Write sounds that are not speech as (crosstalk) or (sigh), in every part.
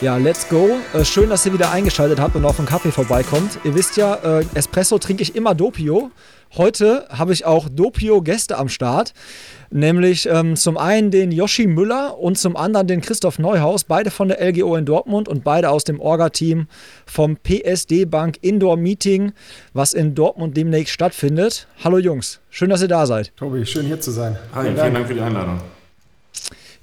Ja, let's go. Äh, schön, dass ihr wieder eingeschaltet habt und auf den Kaffee vorbeikommt. Ihr wisst ja, äh, Espresso trinke ich immer Dopio. Heute habe ich auch Dopio-Gäste am Start. Nämlich ähm, zum einen den Yoshi Müller und zum anderen den Christoph Neuhaus, beide von der LGO in Dortmund und beide aus dem Orga-Team vom PSD Bank Indoor Meeting, was in Dortmund demnächst stattfindet. Hallo Jungs, schön, dass ihr da seid. Tobi, schön hier zu sein. Hi, vielen Dank, vielen Dank für die Einladung.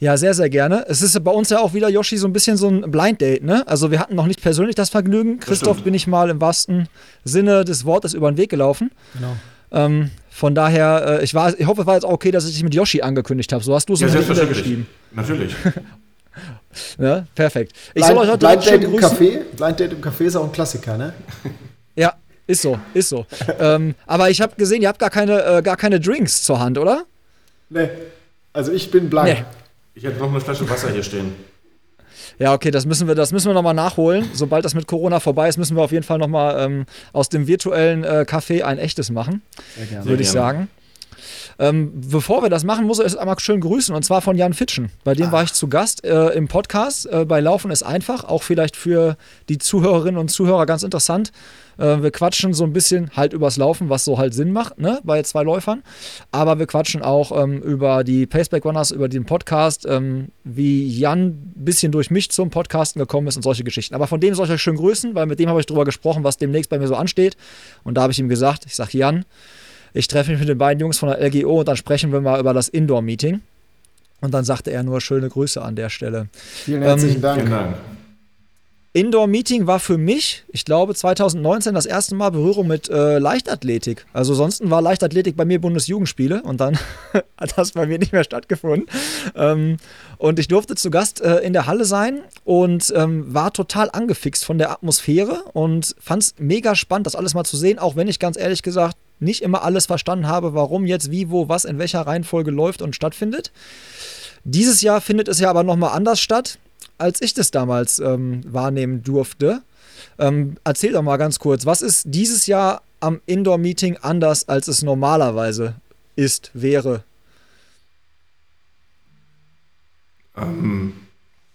Ja, sehr, sehr gerne. Es ist bei uns ja auch wieder, Yoshi, so ein bisschen so ein Blind Date, ne? Also wir hatten noch nicht persönlich das Vergnügen. Christoph bin ich mal im wahrsten Sinne des Wortes über den Weg gelaufen. Genau. Ähm, von daher, äh, ich, war, ich hoffe, es war jetzt auch okay, dass ich dich mit Yoshi angekündigt habe. So hast du es ja, mir geschrieben. Natürlich. (laughs) ja, perfekt. Ich Blind, soll euch heute Blind Date im Café. Blind Date im Café ist auch ein Klassiker, ne? ja, ist so, ist so. (laughs) ähm, aber ich habe gesehen, ihr habt gar keine, äh, gar keine Drinks zur Hand, oder? Nee. Also ich bin blank. Nee. Ich hätte noch eine Flasche Wasser hier stehen. Ja, okay, das müssen wir, das müssen wir nochmal nachholen. Sobald das mit Corona vorbei ist, müssen wir auf jeden Fall nochmal ähm, aus dem virtuellen äh, Café ein echtes machen. Würde ich sagen. Ähm, bevor wir das machen, muss ich es einmal schön grüßen und zwar von Jan Fitschen. Bei dem Ach. war ich zu Gast äh, im Podcast. Äh, bei Laufen ist einfach, auch vielleicht für die Zuhörerinnen und Zuhörer ganz interessant. Äh, wir quatschen so ein bisschen halt übers Laufen, was so halt Sinn macht, ne, bei zwei Läufern. Aber wir quatschen auch ähm, über die Paceback Runners, über den Podcast, ähm, wie Jan ein bisschen durch mich zum Podcasten gekommen ist und solche Geschichten. Aber von dem soll ich euch schön grüßen, weil mit dem habe ich drüber gesprochen, was demnächst bei mir so ansteht. Und da habe ich ihm gesagt, ich sage Jan, ich treffe mich mit den beiden Jungs von der LGO und dann sprechen wir mal über das Indoor-Meeting. Und dann sagte er nur schöne Grüße an der Stelle. Vielen herzlichen ähm, Dank. Vielen Dank. Indoor-Meeting war für mich, ich glaube, 2019 das erste Mal Berührung mit äh, Leichtathletik. Also sonst war Leichtathletik bei mir Bundesjugendspiele und dann (laughs) hat das bei mir nicht mehr stattgefunden. Ähm, und ich durfte zu Gast äh, in der Halle sein und ähm, war total angefixt von der Atmosphäre und fand es mega spannend, das alles mal zu sehen, auch wenn ich ganz ehrlich gesagt nicht immer alles verstanden habe, warum jetzt wie, wo, was in welcher Reihenfolge läuft und stattfindet. Dieses Jahr findet es ja aber nochmal anders statt als ich das damals ähm, wahrnehmen durfte. Ähm, erzähl doch mal ganz kurz, was ist dieses Jahr am Indoor-Meeting anders, als es normalerweise ist, wäre? Ähm,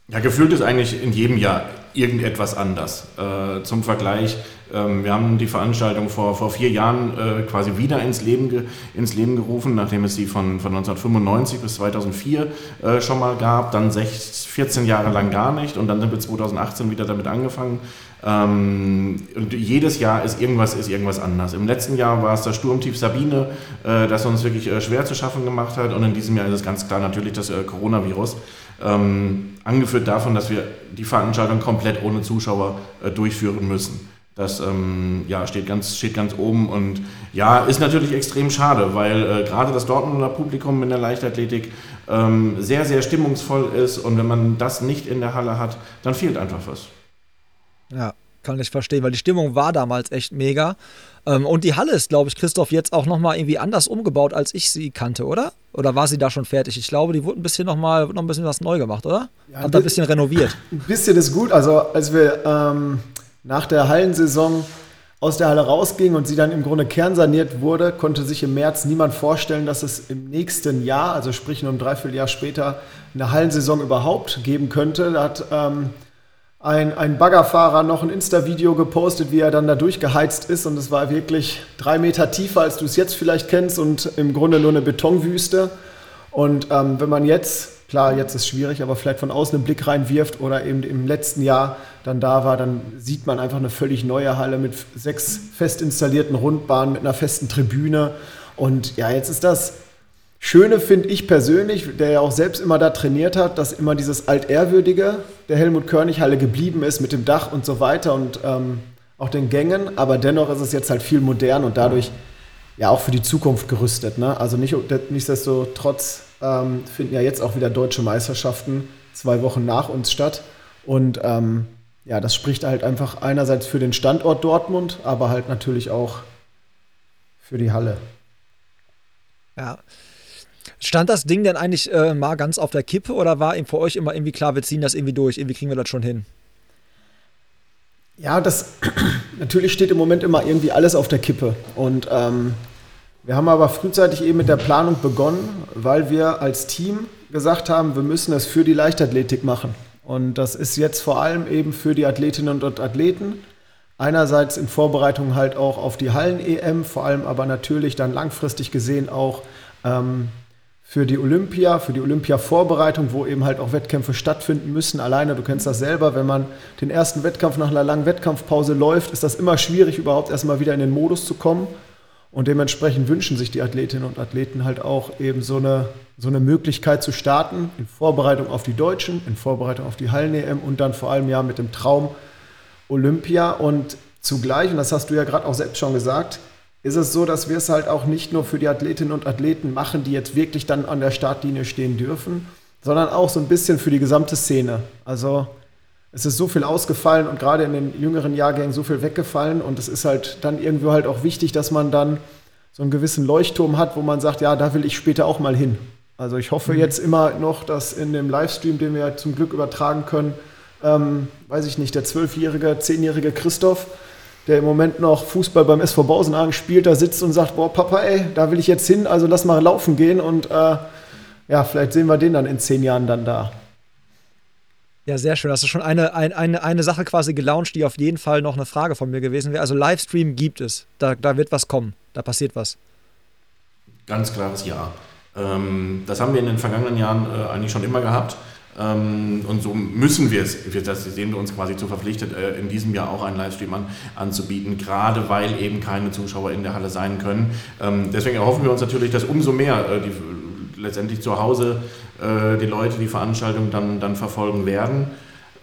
ja, gefühlt ist eigentlich in jedem Jahr irgendetwas anders. Äh, zum Vergleich, ähm, wir haben die Veranstaltung vor, vor vier Jahren äh, quasi wieder ins Leben, ge, ins Leben gerufen, nachdem es sie von, von 1995 bis 2004 äh, schon mal gab, dann 16, 14 Jahre lang gar nicht und dann sind wir 2018 wieder damit angefangen. Ähm, und jedes Jahr ist irgendwas, ist irgendwas anders. Im letzten Jahr war es das Sturmtief Sabine, äh, das uns wirklich äh, schwer zu schaffen gemacht hat und in diesem Jahr ist es ganz klar natürlich das äh, Coronavirus. Ähm, angeführt davon, dass wir die Veranstaltung komplett ohne Zuschauer äh, durchführen müssen. Das ähm, ja, steht, ganz, steht ganz oben und ja, ist natürlich extrem schade, weil äh, gerade das Dortmunder Publikum in der Leichtathletik ähm, sehr, sehr stimmungsvoll ist und wenn man das nicht in der Halle hat, dann fehlt einfach was. Ja, kann ich verstehen, weil die Stimmung war damals echt mega. Ähm, und die Halle ist, glaube ich, Christoph, jetzt auch nochmal irgendwie anders umgebaut, als ich sie kannte, oder? Oder war sie da schon fertig? Ich glaube, die wurde ein bisschen noch mal, noch ein bisschen was neu gemacht, oder? Ja, Hat da ein bisschen renoviert. Ein bisschen ist gut. Also als wir ähm nach der Hallensaison aus der Halle rausging und sie dann im Grunde kernsaniert wurde, konnte sich im März niemand vorstellen, dass es im nächsten Jahr, also sprich nur ein Dreivierteljahr später, eine Hallensaison überhaupt geben könnte. Da hat ähm, ein, ein Baggerfahrer noch ein Insta-Video gepostet, wie er dann da durchgeheizt ist und es war wirklich drei Meter tiefer, als du es jetzt vielleicht kennst und im Grunde nur eine Betonwüste. Und ähm, wenn man jetzt Klar, jetzt ist schwierig, aber vielleicht von außen einen Blick reinwirft oder eben im letzten Jahr dann da war, dann sieht man einfach eine völlig neue Halle mit sechs fest installierten Rundbahnen, mit einer festen Tribüne. Und ja, jetzt ist das Schöne, finde ich persönlich, der ja auch selbst immer da trainiert hat, dass immer dieses Altehrwürdige der Helmut-Körnig-Halle geblieben ist mit dem Dach und so weiter und ähm, auch den Gängen. Aber dennoch ist es jetzt halt viel modern und dadurch ja auch für die Zukunft gerüstet. Ne? Also nicht, nichtsdestotrotz ähm, finden ja jetzt auch wieder deutsche Meisterschaften zwei Wochen nach uns statt. Und ähm, ja, das spricht halt einfach einerseits für den Standort Dortmund, aber halt natürlich auch für die Halle. Ja. Stand das Ding denn eigentlich äh, mal ganz auf der Kippe oder war für euch immer irgendwie klar, wir ziehen das irgendwie durch, irgendwie kriegen wir das schon hin? Ja, das (clears throat) natürlich steht im Moment immer irgendwie alles auf der Kippe. Und ähm, wir haben aber frühzeitig eben mit der Planung begonnen, weil wir als Team gesagt haben, wir müssen es für die Leichtathletik machen. Und das ist jetzt vor allem eben für die Athletinnen und Athleten. Einerseits in Vorbereitung halt auch auf die Hallen-EM, vor allem aber natürlich dann langfristig gesehen auch ähm, für die Olympia, für die Olympia-Vorbereitung, wo eben halt auch Wettkämpfe stattfinden müssen. Alleine, du kennst das selber, wenn man den ersten Wettkampf nach einer langen Wettkampfpause läuft, ist das immer schwierig, überhaupt erstmal wieder in den Modus zu kommen. Und dementsprechend wünschen sich die Athletinnen und Athleten halt auch eben so eine, so eine Möglichkeit zu starten, in Vorbereitung auf die Deutschen, in Vorbereitung auf die Hallen-EM und dann vor allem ja mit dem Traum Olympia. Und zugleich, und das hast du ja gerade auch selbst schon gesagt, ist es so, dass wir es halt auch nicht nur für die Athletinnen und Athleten machen, die jetzt wirklich dann an der Startlinie stehen dürfen, sondern auch so ein bisschen für die gesamte Szene. Also es ist so viel ausgefallen und gerade in den jüngeren Jahrgängen so viel weggefallen und es ist halt dann irgendwo halt auch wichtig, dass man dann so einen gewissen Leuchtturm hat, wo man sagt, ja, da will ich später auch mal hin. Also ich hoffe mhm. jetzt immer noch, dass in dem Livestream, den wir zum Glück übertragen können, ähm, weiß ich nicht, der zwölfjährige, zehnjährige Christoph, der im Moment noch Fußball beim SV Bausenhagen spielt, da sitzt und sagt, boah, Papa, ey, da will ich jetzt hin, also lass mal laufen gehen und äh, ja, vielleicht sehen wir den dann in zehn Jahren dann da. Ja, sehr schön. Das ist schon eine, eine, eine Sache quasi gelauncht, die auf jeden Fall noch eine Frage von mir gewesen wäre. Also Livestream gibt es. Da, da wird was kommen. Da passiert was. Ganz klares Ja. Ähm, das haben wir in den vergangenen Jahren äh, eigentlich schon immer gehabt. Ähm, und so müssen wir es, das sehen wir uns quasi zu verpflichtet, äh, in diesem Jahr auch einen Livestream an, anzubieten, gerade weil eben keine Zuschauer in der Halle sein können. Ähm, deswegen erhoffen wir uns natürlich, dass umso mehr äh, die, letztendlich zu Hause äh, die Leute die Veranstaltung dann, dann verfolgen werden.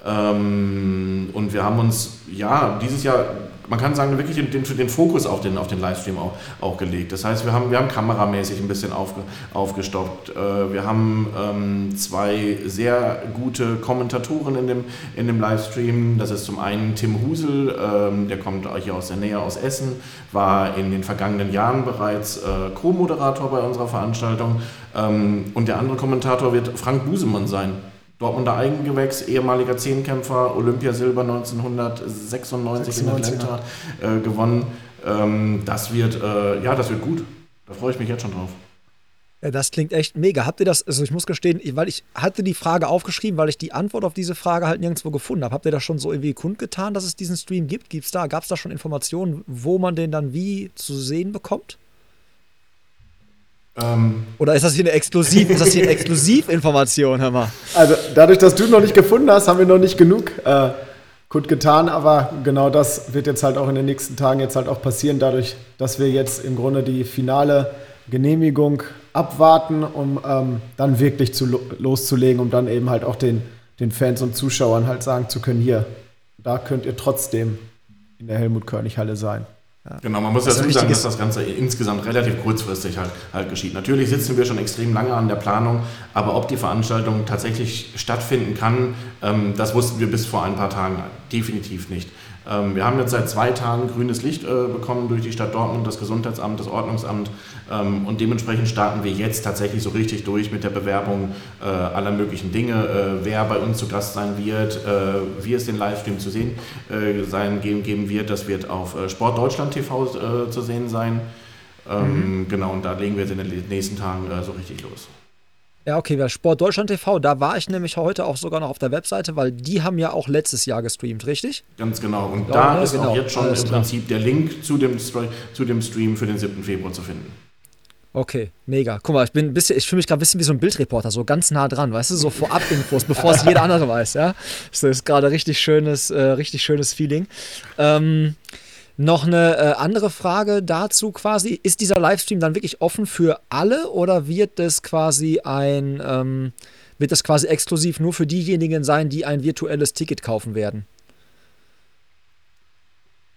Ähm, und wir haben uns ja dieses Jahr man kann sagen, wirklich den, den, Fokus auf den, auf den Livestream auch, auch gelegt. Das heißt, wir haben, wir haben kameramäßig ein bisschen aufge, aufgestockt. Äh, wir haben ähm, zwei sehr gute Kommentatoren in dem, in dem Livestream. Das ist zum einen Tim Husel, ähm, der kommt hier aus der Nähe aus Essen, war in den vergangenen Jahren bereits äh, Co-Moderator bei unserer Veranstaltung. Ähm, und der andere Kommentator wird Frank Busemann sein Dortmunder Eigengewächs, ehemaliger Zehnkämpfer, Olympiasilber 1996 in Atlanta äh, gewonnen. Ähm, das wird, äh, ja, das wird gut. Da freue ich mich jetzt schon drauf. Ja, das klingt echt mega. Habt ihr das, also ich muss gestehen, weil ich hatte die Frage aufgeschrieben, weil ich die Antwort auf diese Frage halt nirgendwo gefunden habe. Habt ihr das schon so irgendwie kundgetan, dass es diesen Stream gibt? Gibt's da, gab es da schon Informationen, wo man den dann wie zu sehen bekommt? Ähm Oder ist das hier eine Exklusiv, ist das hier eine (laughs) Exklusivinformation, hör mal? Also dadurch, dass du noch nicht gefunden hast, haben wir noch nicht genug äh, gut getan, aber genau das wird jetzt halt auch in den nächsten Tagen jetzt halt auch passieren, dadurch, dass wir jetzt im Grunde die finale Genehmigung abwarten, um ähm, dann wirklich zu, loszulegen, um dann eben halt auch den, den Fans und Zuschauern halt sagen zu können, hier, da könnt ihr trotzdem in der Helmut-Körnig-Halle sein. Ja. Genau, man muss dazu sagen, dass das Ganze insgesamt relativ kurzfristig halt, halt geschieht. Natürlich sitzen wir schon extrem lange an der Planung, aber ob die Veranstaltung tatsächlich stattfinden kann, ähm, das wussten wir bis vor ein paar Tagen definitiv nicht. Ähm, wir haben jetzt seit zwei Tagen grünes Licht äh, bekommen durch die Stadt Dortmund, das Gesundheitsamt, das Ordnungsamt ähm, und dementsprechend starten wir jetzt tatsächlich so richtig durch mit der Bewerbung äh, aller möglichen Dinge, äh, wer bei uns zu Gast sein wird, wie es den Livestream zu sehen sein geben, wird. Das wird auf Sport Deutschland TV zu sehen sein. Ähm, mhm. Genau, und da legen wir jetzt in den nächsten Tagen so richtig los. Ja, okay, bei Sport Deutschland TV, da war ich nämlich heute auch sogar noch auf der Webseite, weil die haben ja auch letztes Jahr gestreamt, richtig? Ganz genau. Und ja, da ja, ist genau. auch jetzt schon Alles im klar. Prinzip der Link zu dem, zu dem Stream für den 7. Februar zu finden. Okay, mega. Guck mal, ich bin ein bisschen, ich fühle mich gerade ein bisschen wie so ein Bildreporter, so ganz nah dran, weißt du, so vorab Infos, bevor es jeder andere weiß, ja. Das ist gerade richtig schönes, äh, richtig schönes Feeling. Ähm, noch eine äh, andere Frage dazu quasi. Ist dieser Livestream dann wirklich offen für alle oder wird das quasi ein, ähm, wird das quasi exklusiv nur für diejenigen sein, die ein virtuelles Ticket kaufen werden?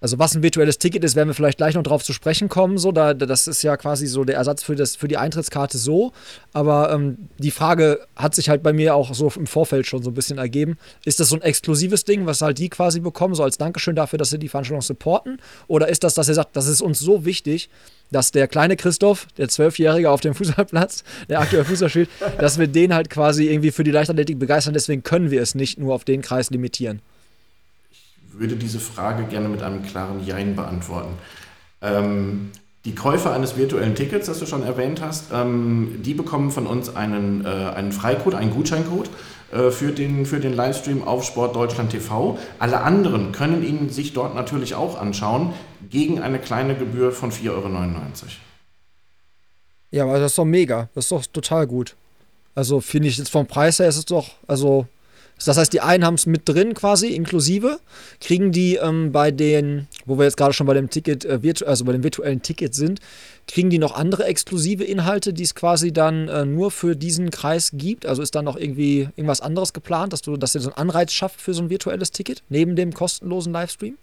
Also was ein virtuelles Ticket ist, werden wir vielleicht gleich noch drauf zu sprechen kommen. So, da, das ist ja quasi so der Ersatz für, das, für die Eintrittskarte so. Aber ähm, die Frage hat sich halt bei mir auch so im Vorfeld schon so ein bisschen ergeben. Ist das so ein exklusives Ding, was halt die quasi bekommen, so als Dankeschön dafür, dass sie die Veranstaltung supporten? Oder ist das, dass ihr sagt, das ist uns so wichtig, dass der kleine Christoph, der Zwölfjährige auf dem Fußballplatz, der aktuell (laughs) Fußball spielt, dass wir den halt quasi irgendwie für die Leichtathletik begeistern. Deswegen können wir es nicht nur auf den Kreis limitieren würde diese Frage gerne mit einem klaren Jein beantworten. Ähm, die Käufer eines virtuellen Tickets, das du schon erwähnt hast, ähm, die bekommen von uns einen, äh, einen Freicode, einen Gutscheincode äh, für, den, für den Livestream auf Sport Deutschland TV. Alle anderen können ihn sich dort natürlich auch anschauen, gegen eine kleine Gebühr von 4,99 Euro. Ja, aber das ist doch mega. Das ist doch total gut. Also finde ich jetzt vom Preis her ist es doch, also das heißt, die einen haben es mit drin quasi, inklusive. Kriegen die ähm, bei den, wo wir jetzt gerade schon bei dem Ticket, äh, also bei dem virtuellen Ticket sind, kriegen die noch andere exklusive Inhalte, die es quasi dann äh, nur für diesen Kreis gibt? Also ist da noch irgendwie irgendwas anderes geplant, dass du, dass ihr so einen Anreiz schafft für so ein virtuelles Ticket, neben dem kostenlosen Livestream?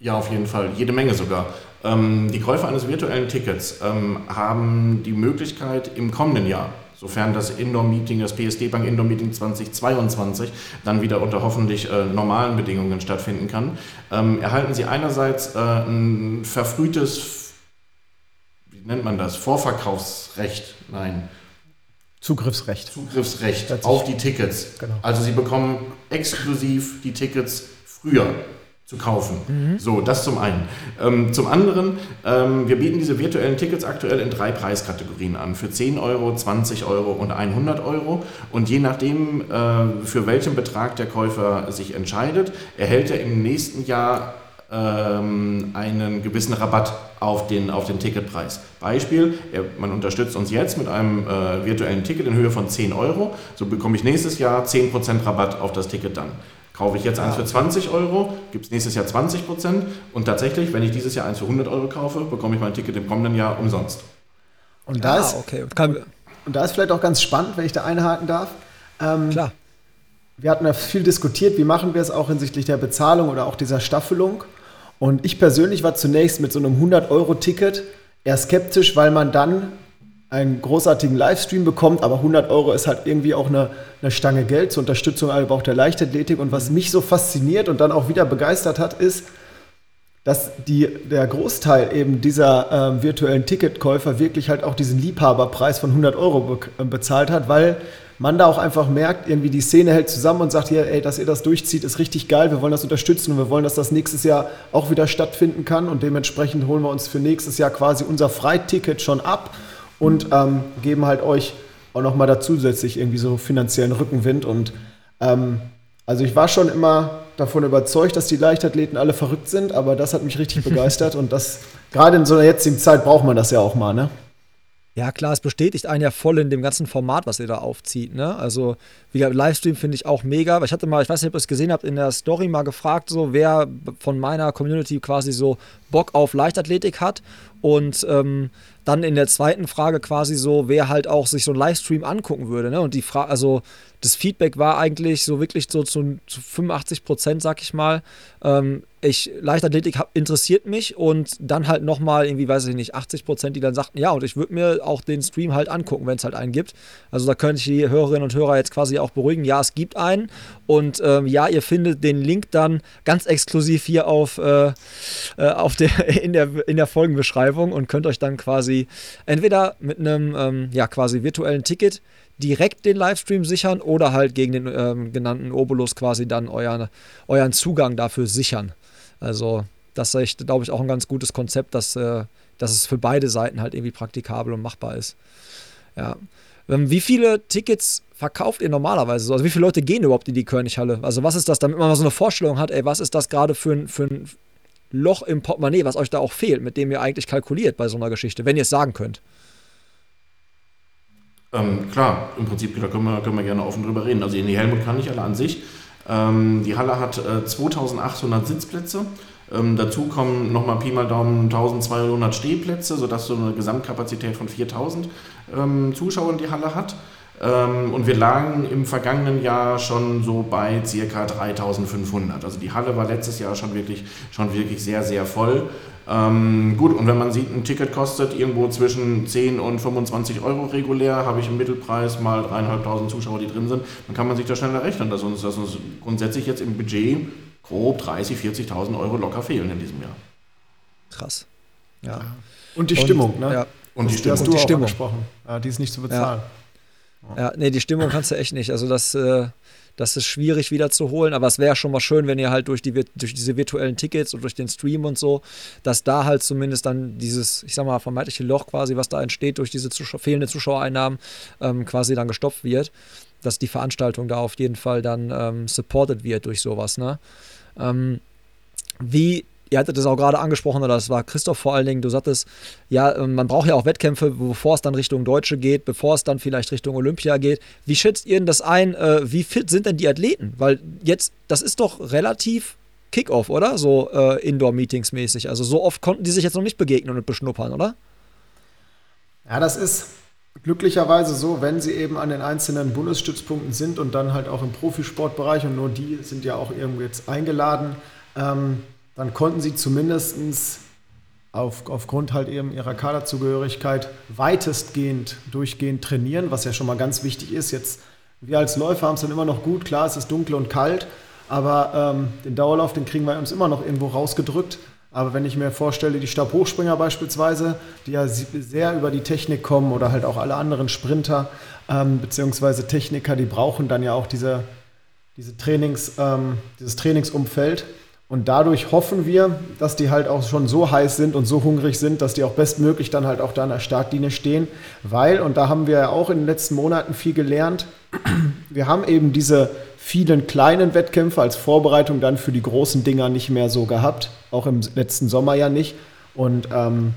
Ja, auf jeden Fall. Jede Menge sogar. Ähm, die Käufer eines virtuellen Tickets ähm, haben die Möglichkeit im kommenden Jahr sofern das Indoor-Meeting, das PSD Bank Indoor-Meeting 2022 dann wieder unter hoffentlich äh, normalen Bedingungen stattfinden kann, ähm, erhalten Sie einerseits äh, ein verfrühtes, wie nennt man das, Vorverkaufsrecht, nein. Zugriffsrecht. Zugriffsrecht auf die Tickets. Genau. Also Sie bekommen exklusiv die Tickets früher zu kaufen. Mhm. So, das zum einen. Ähm, zum anderen, ähm, wir bieten diese virtuellen Tickets aktuell in drei Preiskategorien an. Für 10 Euro, 20 Euro und 100 Euro. Und je nachdem, äh, für welchen Betrag der Käufer sich entscheidet, erhält er im nächsten Jahr ähm, einen gewissen Rabatt auf den, auf den Ticketpreis. Beispiel, man unterstützt uns jetzt mit einem äh, virtuellen Ticket in Höhe von 10 Euro. So bekomme ich nächstes Jahr 10% Rabatt auf das Ticket dann. Kaufe ich jetzt eins für 20 Euro, gibt es nächstes Jahr 20 Prozent und tatsächlich, wenn ich dieses Jahr eins für 100 Euro kaufe, bekomme ich mein Ticket im kommenden Jahr umsonst. Und da, ah, ist, okay. und da ist vielleicht auch ganz spannend, wenn ich da einhaken darf. Ähm, Klar. Wir hatten ja viel diskutiert, wie machen wir es auch hinsichtlich der Bezahlung oder auch dieser Staffelung. Und ich persönlich war zunächst mit so einem 100-Euro-Ticket eher skeptisch, weil man dann einen großartigen Livestream bekommt, aber 100 Euro ist halt irgendwie auch eine, eine Stange Geld zur Unterstützung aber auch der Leichtathletik. Und was mich so fasziniert und dann auch wieder begeistert hat, ist, dass die, der Großteil eben dieser ähm, virtuellen Ticketkäufer wirklich halt auch diesen Liebhaberpreis von 100 Euro be äh, bezahlt hat, weil man da auch einfach merkt, irgendwie die Szene hält zusammen und sagt hier, ey, dass ihr das durchzieht, ist richtig geil, wir wollen das unterstützen und wir wollen, dass das nächstes Jahr auch wieder stattfinden kann. Und dementsprechend holen wir uns für nächstes Jahr quasi unser Freiticket schon ab und ähm, geben halt euch auch nochmal da zusätzlich irgendwie so finanziellen Rückenwind. Und ähm, also ich war schon immer davon überzeugt, dass die Leichtathleten alle verrückt sind, aber das hat mich richtig (laughs) begeistert und das, gerade in so einer jetzigen Zeit braucht man das ja auch mal, ne? Ja, klar, es bestätigt einen ja voll in dem ganzen Format, was ihr da aufzieht. Ne? Also, wie gesagt, Livestream finde ich auch mega. Ich hatte mal, ich weiß nicht, ob ihr es gesehen habt, in der Story mal gefragt, so wer von meiner Community quasi so Bock auf Leichtathletik hat. Und ähm, dann in der zweiten Frage quasi so, wer halt auch sich so einen Livestream angucken würde. Ne? Und die Frage, also das Feedback war eigentlich so wirklich so zu, zu 85 Prozent, sag ich mal. Ähm, ich, Leichtathletik hab, interessiert mich und dann halt nochmal irgendwie, weiß ich nicht, 80 Prozent, die dann sagten, ja, und ich würde mir auch den Stream halt angucken, wenn es halt einen gibt. Also da könnte ich die Hörerinnen und Hörer jetzt quasi auch beruhigen. Ja, es gibt einen und ähm, ja, ihr findet den Link dann ganz exklusiv hier auf, äh, äh auf der, (laughs) in, der, in der Folgenbeschreibung und könnt euch dann quasi entweder mit einem ähm, ja, quasi virtuellen Ticket direkt den Livestream sichern oder halt gegen den ähm, genannten Obolus quasi dann euren, euren Zugang dafür sichern. Also das ist, glaube ich, auch ein ganz gutes Konzept, dass, äh, dass es für beide Seiten halt irgendwie praktikabel und machbar ist. Ja. Ähm, wie viele Tickets verkauft ihr normalerweise so? Also wie viele Leute gehen überhaupt in die Könighalle? Also was ist das, damit man mal so eine Vorstellung hat, ey, was ist das gerade für ein, für ein Loch im Portemonnaie, was euch da auch fehlt, mit dem ihr eigentlich kalkuliert bei so einer Geschichte, wenn ihr es sagen könnt? Ähm, klar, im Prinzip da können wir, können wir gerne offen drüber reden. Also in die Helmut kann ich alle an sich. Ähm, die Halle hat äh, 2800 Sitzplätze. Ähm, dazu kommen nochmal Pi mal Daumen 1200 Stehplätze, sodass so eine Gesamtkapazität von 4000 ähm, Zuschauern die Halle hat. Ähm, und wir lagen im vergangenen Jahr schon so bei circa 3500. Also die Halle war letztes Jahr schon wirklich, schon wirklich sehr, sehr voll. Ähm, gut, und wenn man sieht, ein Ticket kostet irgendwo zwischen 10 und 25 Euro regulär, habe ich im Mittelpreis mal dreieinhalbtausend Zuschauer, die drin sind, dann kann man sich da schnell errechnen, dass uns, dass uns grundsätzlich jetzt im Budget grob 30, 40.000 Euro locker fehlen in diesem Jahr. Krass. Ja. Und die Stimmung, und, ne? Ja. Und die Stimmung. hast du die auch Stimmung. angesprochen. Ja, die ist nicht zu bezahlen. Ja. Ja, nee, die Stimmung kannst du echt nicht. Also das, äh, das ist schwierig wieder zu holen, aber es wäre schon mal schön, wenn ihr halt durch, die, durch diese virtuellen Tickets und durch den Stream und so, dass da halt zumindest dann dieses, ich sag mal, vermeintliche Loch quasi, was da entsteht durch diese Zuschauer, fehlende Zuschauereinnahmen, ähm, quasi dann gestopft wird, dass die Veranstaltung da auf jeden Fall dann ähm, supported wird durch sowas, ne? Ähm, wie ihr hattet es auch gerade angesprochen, oder das war Christoph vor allen Dingen, du sagtest, ja, ähm, man braucht ja auch Wettkämpfe, bevor es dann Richtung Deutsche geht, bevor es dann vielleicht Richtung Olympia geht. Wie schätzt ihr denn das ein? Äh, wie fit sind denn die Athleten? Weil jetzt, das ist doch relativ Kickoff, oder? So äh, Indoor-Meetings mäßig. Also so oft konnten die sich jetzt noch nicht begegnen und beschnuppern, oder? Ja, das ist glücklicherweise so, wenn sie eben an den einzelnen Bundesstützpunkten sind und dann halt auch im Profisportbereich und nur die sind ja auch irgendwo jetzt eingeladen. Ähm, dann konnten sie zumindest auf, aufgrund halt eben ihrer Kaderzugehörigkeit weitestgehend durchgehend trainieren, was ja schon mal ganz wichtig ist. Jetzt, wir als Läufer haben es dann immer noch gut, klar, es ist dunkel und kalt, aber ähm, den Dauerlauf, den kriegen wir uns immer noch irgendwo rausgedrückt. Aber wenn ich mir vorstelle, die Stabhochspringer beispielsweise, die ja sehr über die Technik kommen oder halt auch alle anderen Sprinter ähm, beziehungsweise Techniker, die brauchen dann ja auch diese, diese Trainings, ähm, dieses Trainingsumfeld. Und dadurch hoffen wir, dass die halt auch schon so heiß sind und so hungrig sind, dass die auch bestmöglich dann halt auch da in der Startlinie stehen. Weil, und da haben wir ja auch in den letzten Monaten viel gelernt, (clears throat) wir haben eben diese vielen kleinen Wettkämpfe als Vorbereitung dann für die großen Dinger nicht mehr so gehabt. Auch im letzten Sommer ja nicht. Und ähm,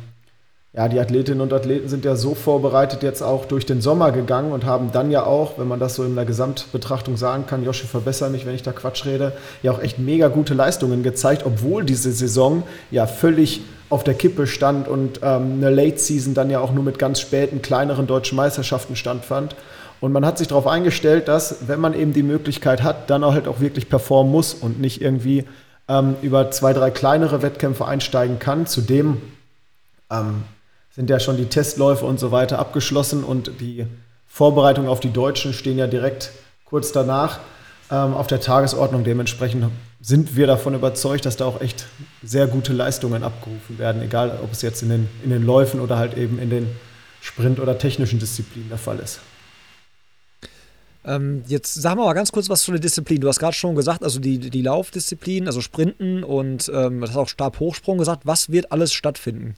ja, die Athletinnen und Athleten sind ja so vorbereitet jetzt auch durch den Sommer gegangen und haben dann ja auch, wenn man das so in der Gesamtbetrachtung sagen kann, Joshi, verbessere mich, wenn ich da Quatsch rede, ja auch echt mega gute Leistungen gezeigt, obwohl diese Saison ja völlig auf der Kippe stand und ähm, eine Late Season dann ja auch nur mit ganz späten, kleineren deutschen Meisterschaften standfand. Und man hat sich darauf eingestellt, dass, wenn man eben die Möglichkeit hat, dann auch halt auch wirklich performen muss und nicht irgendwie ähm, über zwei, drei kleinere Wettkämpfe einsteigen kann. Zudem ähm, sind ja schon die Testläufe und so weiter abgeschlossen und die Vorbereitungen auf die Deutschen stehen ja direkt kurz danach ähm, auf der Tagesordnung. Dementsprechend sind wir davon überzeugt, dass da auch echt sehr gute Leistungen abgerufen werden, egal ob es jetzt in den, in den Läufen oder halt eben in den Sprint- oder technischen Disziplinen der Fall ist. Ähm, jetzt sagen wir mal ganz kurz was zu der Disziplin. Du hast gerade schon gesagt, also die, die Laufdisziplin, also Sprinten und ähm, du hast auch Stabhochsprung gesagt. Was wird alles stattfinden?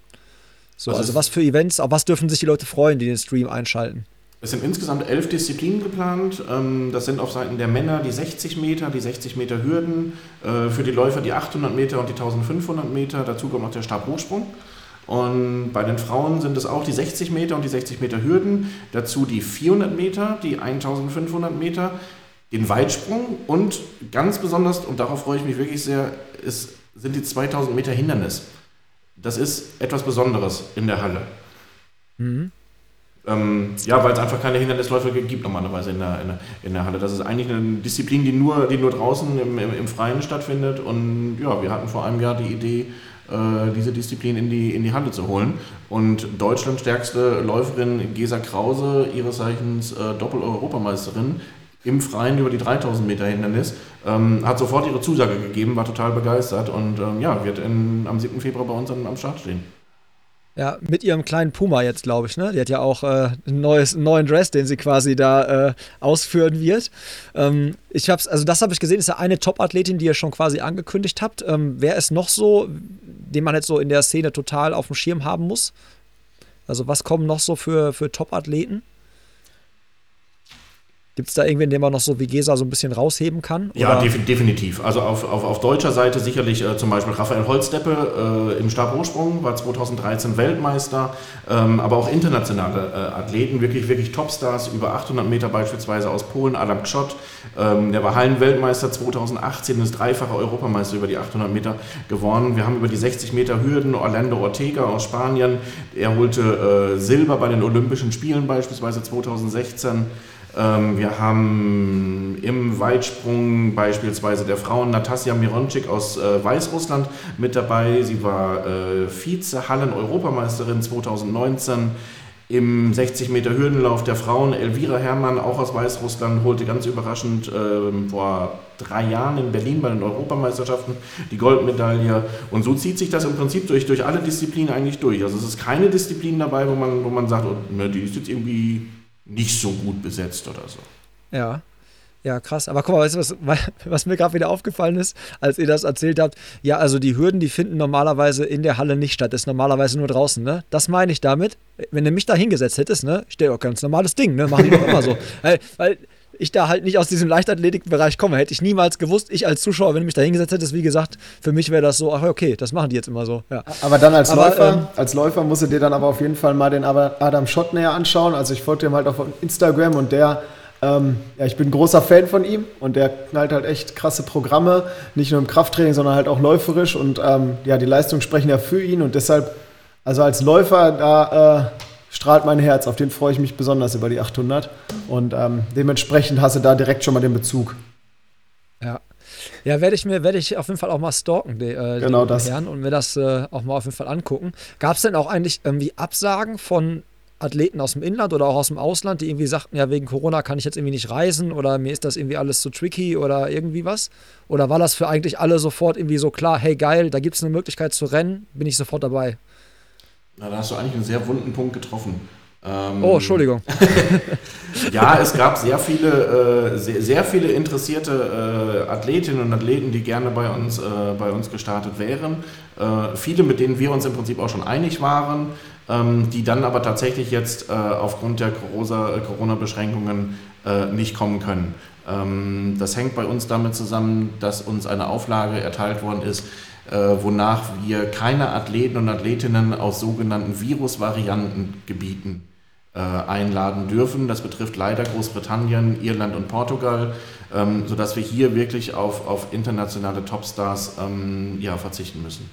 So, also, also was für Events, auf was dürfen sich die Leute freuen, die den Stream einschalten? Es sind insgesamt elf Disziplinen geplant. Ähm, das sind auf Seiten der Männer die 60 Meter, die 60 Meter Hürden, äh, für die Läufer die 800 Meter und die 1500 Meter. Dazu kommt noch der Stabhochsprung. Und bei den Frauen sind es auch die 60 Meter und die 60 Meter Hürden, dazu die 400 Meter, die 1500 Meter, den Weitsprung und ganz besonders, und darauf freue ich mich wirklich sehr, ist, sind die 2000 Meter Hindernis das ist etwas Besonderes in der Halle. Mhm. Ähm, ja, weil es einfach keine Hindernisläufe gibt normalerweise in der, in der, in, der, Halle. Das ist eigentlich eine Disziplin, die nur, die nur draußen im, im, im Freien stattfindet. Und ja, wir hatten vor einem Jahr die Idee, äh, diese Disziplin in die, in die Halle zu holen. Und Deutschlands stärkste Läuferin Gesa Krause, ihres Zeichens äh, Doppel-Europameisterin, im Freien über die 3000 Meter Hindernis, ähm, hat sofort ihre Zusage gegeben, war total begeistert und ähm, ja, wird in, am 7. Februar bei uns am, Start stehen. Ja, mit ihrem kleinen Puma jetzt, glaube ich, ne? Die hat ja auch äh, ein neues, einen neuen Dress, den sie quasi da äh, ausführen wird. Ähm, ich hab's, also das habe ich gesehen, ist ja eine Top-Athletin, die ihr schon quasi angekündigt habt. Ähm, wer ist noch so, den man jetzt so in der Szene total auf dem Schirm haben muss? Also was kommen noch so für, für Top-Athleten? Gibt es da irgendwen, den man noch so wie Gesa so ein bisschen rausheben kann? Oder? Ja, definitiv. Also auf, auf, auf deutscher Seite sicherlich äh, zum Beispiel Raphael Holzdeppe äh, im Stabhochsprung, war 2013 Weltmeister, ähm, aber auch internationale äh, Athleten, wirklich, wirklich Topstars, über 800 Meter beispielsweise aus Polen, Adam Kschott, ähm, der war Hallenweltmeister 2018, ist dreifacher Europameister über die 800 Meter gewonnen. Wir haben über die 60 Meter Hürden Orlando Ortega aus Spanien, er holte äh, Silber bei den Olympischen Spielen beispielsweise 2016. Ähm, wir haben im Weitsprung beispielsweise der Frauen Natasja Mironczyk aus äh, Weißrussland mit dabei. Sie war äh, Vize-Hallen-Europameisterin 2019. Im 60 Meter Hürdenlauf der Frauen Elvira Herrmann, auch aus Weißrussland, holte ganz überraschend äh, vor drei Jahren in Berlin bei den Europameisterschaften die Goldmedaille. Und so zieht sich das im Prinzip durch, durch alle Disziplinen eigentlich durch. Also es ist keine Disziplin dabei, wo man, wo man sagt, oh, ne, die ist jetzt irgendwie nicht so gut besetzt oder so. Ja. Ja, krass. Aber guck mal, weißt du, was, (laughs) was mir gerade wieder aufgefallen ist, als ihr das erzählt habt? Ja, also die Hürden, die finden normalerweise in der Halle nicht statt. Das ist normalerweise nur draußen, ne? Das meine ich damit. Wenn du mich da hingesetzt hättest, ne? Ich stehe auch ganz normales Ding, ne? Machen die doch immer so. (laughs) Weil, weil ich da halt nicht aus diesem Leichtathletikbereich komme. Hätte ich niemals gewusst, ich als Zuschauer, wenn du mich da hingesetzt hättest, wie gesagt, für mich wäre das so, ach okay, das machen die jetzt immer so. Ja. Aber dann als aber, Läufer, ähm, als Läufer musst du dir dann aber auf jeden Fall mal den Adam Schott näher anschauen. Also ich folge dem halt auf Instagram und der ähm, ja, ich bin ein großer Fan von ihm und der knallt halt echt krasse Programme, nicht nur im Krafttraining, sondern halt auch läuferisch und ähm, ja, die Leistungen sprechen ja für ihn und deshalb, also als Läufer, da äh, strahlt mein Herz, auf den freue ich mich besonders über die 800 und ähm, dementsprechend hast du da direkt schon mal den Bezug. Ja. Ja, werde ich mir, werde ich auf jeden Fall auch mal stalken, die, äh, genau das. Herren, und mir das äh, auch mal auf jeden Fall angucken. Gab es denn auch eigentlich irgendwie Absagen von Athleten aus dem Inland oder auch aus dem Ausland, die irgendwie sagten, ja, wegen Corona kann ich jetzt irgendwie nicht reisen oder mir ist das irgendwie alles zu tricky oder irgendwie was? Oder war das für eigentlich alle sofort irgendwie so klar, hey geil, da gibt es eine Möglichkeit zu rennen, bin ich sofort dabei? Na, da hast du eigentlich einen sehr wunden Punkt getroffen. Ähm, oh, Entschuldigung. (laughs) ja, es gab sehr viele, äh, sehr, sehr, viele interessierte äh, Athletinnen und Athleten, die gerne bei uns, äh, bei uns gestartet wären. Äh, viele, mit denen wir uns im Prinzip auch schon einig waren ähm, die dann aber tatsächlich jetzt äh, aufgrund der äh, Corona-Beschränkungen nicht kommen können. Ähm, das hängt bei uns damit zusammen, dass uns eine Auflage erteilt worden ist, wonach wir keine Athleten und Athletinnen aus sogenannten Virusvariantengebieten äh, einladen dürfen. Das betrifft leider Großbritannien, Irland und Portugal, ähm, sodass wir hier wirklich auf, auf internationale Topstars ähm, ja, verzichten müssen.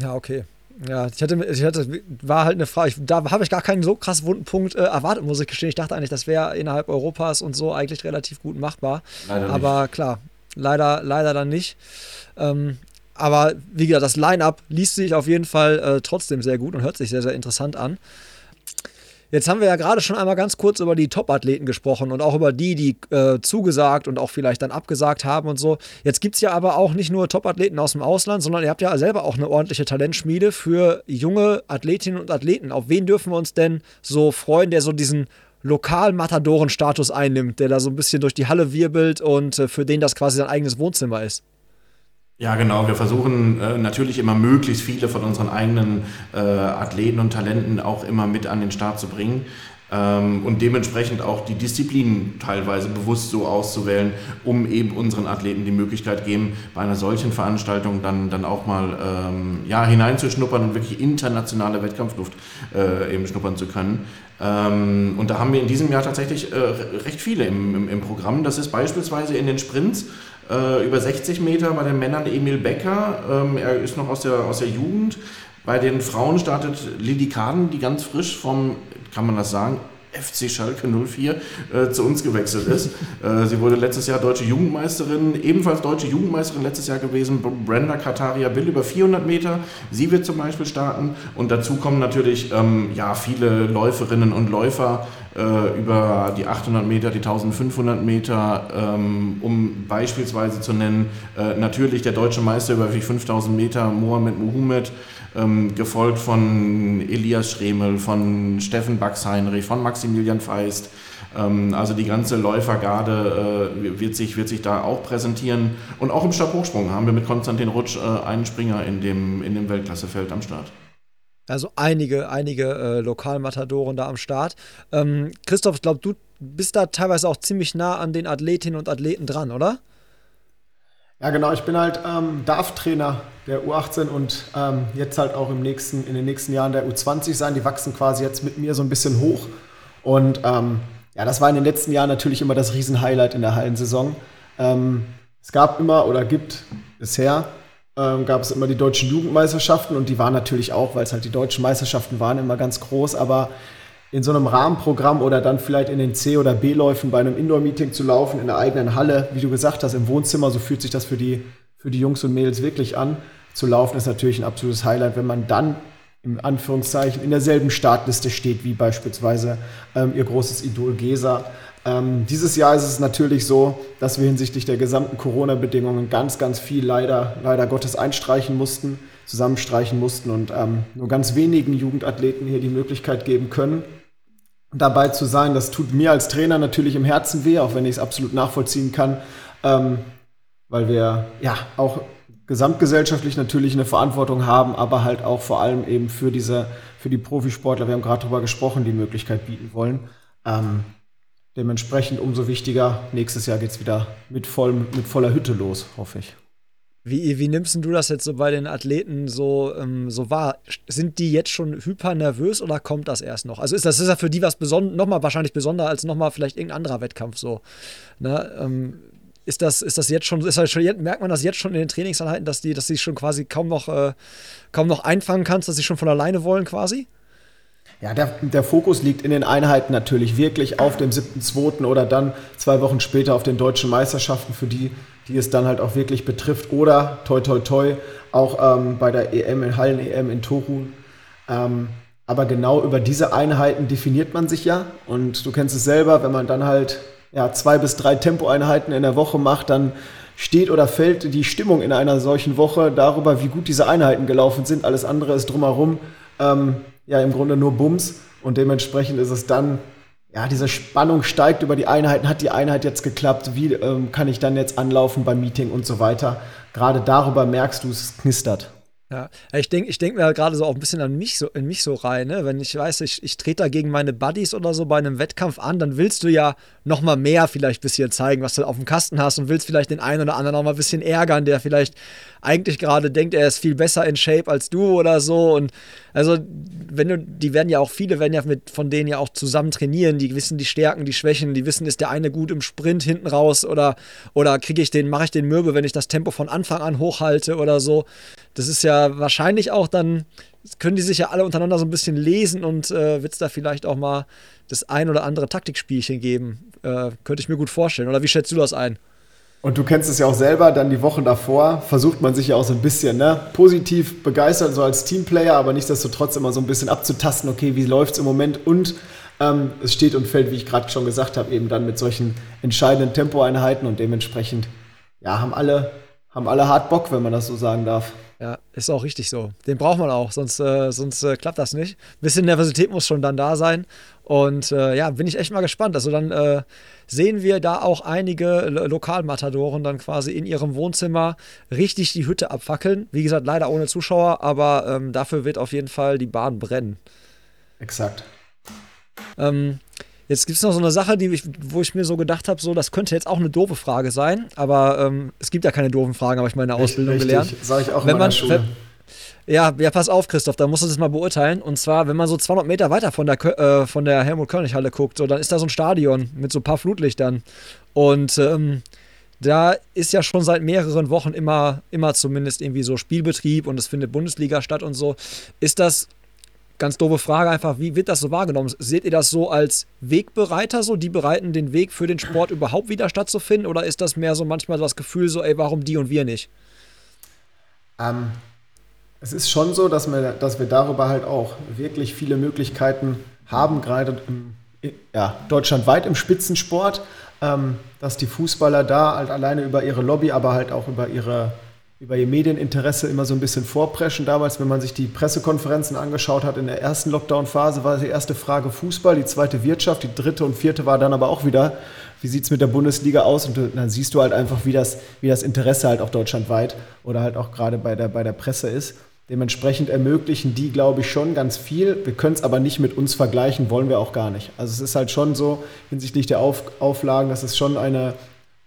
Ja, okay. Ja, ich hatte, ich hatte, war halt eine Frage, ich, da habe ich gar keinen so krass wunden Punkt äh, erwartet, muss ich gestehen. Ich dachte eigentlich, das wäre innerhalb Europas und so eigentlich relativ gut machbar. Leider aber nicht. klar, leider, leider dann nicht. Ähm, aber wie gesagt, das Line-Up liest sich auf jeden Fall äh, trotzdem sehr gut und hört sich sehr, sehr interessant an. Jetzt haben wir ja gerade schon einmal ganz kurz über die Top-Athleten gesprochen und auch über die, die äh, zugesagt und auch vielleicht dann abgesagt haben und so. Jetzt gibt es ja aber auch nicht nur Top-Athleten aus dem Ausland, sondern ihr habt ja selber auch eine ordentliche Talentschmiede für junge Athletinnen und Athleten. Auf wen dürfen wir uns denn so freuen, der so diesen Lokal-Matadoren-Status einnimmt, der da so ein bisschen durch die Halle wirbelt und äh, für den das quasi sein eigenes Wohnzimmer ist? Ja, genau. Wir versuchen äh, natürlich immer möglichst viele von unseren eigenen äh, Athleten und Talenten auch immer mit an den Start zu bringen. Ähm, und dementsprechend auch die Disziplinen teilweise bewusst so auszuwählen, um eben unseren Athleten die Möglichkeit geben, bei einer solchen Veranstaltung dann, dann auch mal ähm, ja, hineinzuschnuppern und wirklich internationale Wettkampfluft äh, eben schnuppern zu können. Ähm, und da haben wir in diesem Jahr tatsächlich äh, recht viele im, im, im Programm. Das ist beispielsweise in den Sprints äh, über 60 Meter bei den Männern Emil Becker. Ähm, er ist noch aus der, aus der Jugend. Bei den Frauen startet Lilly Kaden, die ganz frisch vom, kann man das sagen, FC Schalke 04 äh, zu uns gewechselt ist. (laughs) Äh, sie wurde letztes Jahr deutsche Jugendmeisterin, ebenfalls deutsche Jugendmeisterin letztes Jahr gewesen, Brenda Kataria Bill über 400 Meter. Sie wird zum Beispiel starten und dazu kommen natürlich ähm, ja, viele Läuferinnen und Läufer äh, über die 800 Meter, die 1500 Meter, ähm, um beispielsweise zu nennen, äh, natürlich der deutsche Meister über 5000 Meter, Mohamed Mohamed, ähm, gefolgt von Elias Schremel, von Steffen Baxheinrich, von Maximilian Feist. Ähm, also die ganze Läufergarde äh, wird, sich, wird sich da auch präsentieren. Und auch im Stabhochsprung haben wir mit Konstantin Rutsch äh, einen Springer in dem, in dem Weltklassefeld am Start. Also einige, einige äh, Lokalmatadoren da am Start. Ähm, Christoph, ich glaube, du bist da teilweise auch ziemlich nah an den Athletinnen und Athleten dran, oder? Ja, genau. Ich bin halt ähm, DAF-Trainer der U18 und ähm, jetzt halt auch im nächsten, in den nächsten Jahren der U20 sein. Die wachsen quasi jetzt mit mir so ein bisschen hoch. Und ähm, ja, das war in den letzten Jahren natürlich immer das Riesenhighlight in der Hallensaison. Ähm, es gab immer oder gibt bisher ähm, gab es immer die deutschen Jugendmeisterschaften und die waren natürlich auch, weil es halt die deutschen Meisterschaften waren, immer ganz groß. Aber in so einem Rahmenprogramm oder dann vielleicht in den C- oder B-Läufen bei einem Indoor-Meeting zu laufen, in der eigenen Halle, wie du gesagt hast, im Wohnzimmer, so fühlt sich das für die, für die Jungs und Mädels wirklich an. Zu laufen ist natürlich ein absolutes Highlight, wenn man dann im Anführungszeichen in derselben Startliste steht wie beispielsweise ähm, ihr großes Idol Gesa. Ähm, dieses Jahr ist es natürlich so, dass wir hinsichtlich der gesamten Corona-Bedingungen ganz, ganz viel leider, leider Gottes einstreichen mussten, zusammenstreichen mussten und ähm, nur ganz wenigen Jugendathleten hier die Möglichkeit geben können, dabei zu sein. Das tut mir als Trainer natürlich im Herzen weh, auch wenn ich es absolut nachvollziehen kann, ähm, weil wir ja auch gesamtgesellschaftlich natürlich eine Verantwortung haben, aber halt auch vor allem eben für diese, für die Profisportler, wir haben gerade darüber gesprochen, die Möglichkeit bieten wollen. Ähm, dementsprechend umso wichtiger, nächstes Jahr geht es wieder mit, voll, mit voller Hütte los, hoffe ich. Wie, wie nimmst du das jetzt so bei den Athleten so, ähm, so wahr? Sind die jetzt schon hyper nervös oder kommt das erst noch? Also ist das ist ja für die was besonders, nochmal wahrscheinlich besonder als nochmal vielleicht irgendein anderer Wettkampf so. Ne? Ähm, ist das, ist das jetzt schon, ist das schon, merkt man das jetzt schon in den Trainingseinheiten, dass die, dass sie schon quasi kaum noch, äh, kaum noch einfangen kannst, dass sie schon von alleine wollen quasi? Ja, der, der Fokus liegt in den Einheiten natürlich wirklich auf dem 7.2. oder dann zwei Wochen später auf den deutschen Meisterschaften, für die, die es dann halt auch wirklich betrifft. Oder, toi, toi, toi, auch ähm, bei der EM in Hallen-EM in Torun. Ähm, aber genau über diese Einheiten definiert man sich ja. Und du kennst es selber, wenn man dann halt ja, zwei bis drei Tempoeinheiten in der Woche macht, dann steht oder fällt die Stimmung in einer solchen Woche darüber, wie gut diese Einheiten gelaufen sind. Alles andere ist drumherum ähm, ja im Grunde nur Bums und dementsprechend ist es dann, ja, diese Spannung steigt über die Einheiten. Hat die Einheit jetzt geklappt? Wie ähm, kann ich dann jetzt anlaufen beim Meeting und so weiter? Gerade darüber merkst du, es knistert. Ja, ich denke ich denk mir halt gerade so auch ein bisschen an mich so, in mich so rein, ne? Wenn ich weiß, ich, ich trete da gegen meine Buddies oder so bei einem Wettkampf an, dann willst du ja noch mal mehr vielleicht ein bisschen zeigen, was du auf dem Kasten hast und willst vielleicht den einen oder anderen noch mal ein bisschen ärgern, der vielleicht eigentlich gerade denkt, er ist viel besser in Shape als du oder so. Und also, wenn du, die werden ja auch, viele werden ja mit von denen ja auch zusammen trainieren, die wissen die Stärken, die Schwächen, die wissen, ist der eine gut im Sprint hinten raus oder, oder kriege ich den, mache ich den Mürbe, wenn ich das Tempo von Anfang an hochhalte oder so. Das ist ja wahrscheinlich auch dann, können die sich ja alle untereinander so ein bisschen lesen und äh, wird es da vielleicht auch mal das ein oder andere Taktikspielchen geben. Äh, könnte ich mir gut vorstellen. Oder wie schätzt du das ein? Und du kennst es ja auch selber, dann die Wochen davor versucht man sich ja auch so ein bisschen ne, positiv begeistert, so als Teamplayer, aber nichtsdestotrotz immer so ein bisschen abzutasten, okay, wie läuft es im Moment und ähm, es steht und fällt, wie ich gerade schon gesagt habe, eben dann mit solchen entscheidenden Tempoeinheiten und dementsprechend, ja, haben alle, haben alle hart Bock, wenn man das so sagen darf. Ja, ist auch richtig so. Den braucht man auch, sonst, äh, sonst äh, klappt das nicht. Ein bisschen Nervosität muss schon dann da sein. Und äh, ja, bin ich echt mal gespannt. Also dann äh, sehen wir da auch einige Lokalmatadoren dann quasi in ihrem Wohnzimmer richtig die Hütte abfackeln. Wie gesagt, leider ohne Zuschauer, aber ähm, dafür wird auf jeden Fall die Bahn brennen. Exakt. Ähm, Jetzt gibt es noch so eine Sache, die ich, wo ich mir so gedacht habe, so, das könnte jetzt auch eine doofe Frage sein, aber ähm, es gibt ja keine doofen Fragen, habe ich meine Ausbildung Richtig, gelernt. Sag ich auch wenn in man, Schule. Wenn, ja, ja, pass auf, Christoph, da musst du das mal beurteilen. Und zwar, wenn man so 200 Meter weiter von der, äh, von der Helmut-Körnig-Halle guckt, so, dann ist da so ein Stadion mit so ein paar Flutlichtern. Und ähm, da ist ja schon seit mehreren Wochen immer, immer zumindest irgendwie so Spielbetrieb und es findet Bundesliga statt und so. Ist das ganz doofe Frage einfach, wie wird das so wahrgenommen? Seht ihr das so als Wegbereiter, so die bereiten den Weg für den Sport überhaupt wieder stattzufinden? Oder ist das mehr so manchmal das Gefühl, so, ey, warum die und wir nicht? Ähm, es ist schon so, dass wir, dass wir darüber halt auch wirklich viele Möglichkeiten haben, gerade im, ja, deutschlandweit im Spitzensport, ähm, dass die Fußballer da halt alleine über ihre Lobby, aber halt auch über ihre über ihr Medieninteresse immer so ein bisschen vorpreschen. Damals, wenn man sich die Pressekonferenzen angeschaut hat, in der ersten Lockdown-Phase war die erste Frage Fußball, die zweite Wirtschaft, die dritte und vierte war dann aber auch wieder, wie sieht es mit der Bundesliga aus? Und dann siehst du halt einfach, wie das, wie das Interesse halt auch deutschlandweit oder halt auch gerade bei der, bei der Presse ist. Dementsprechend ermöglichen die, glaube ich, schon ganz viel. Wir können es aber nicht mit uns vergleichen, wollen wir auch gar nicht. Also es ist halt schon so hinsichtlich der Auf Auflagen, dass es schon eine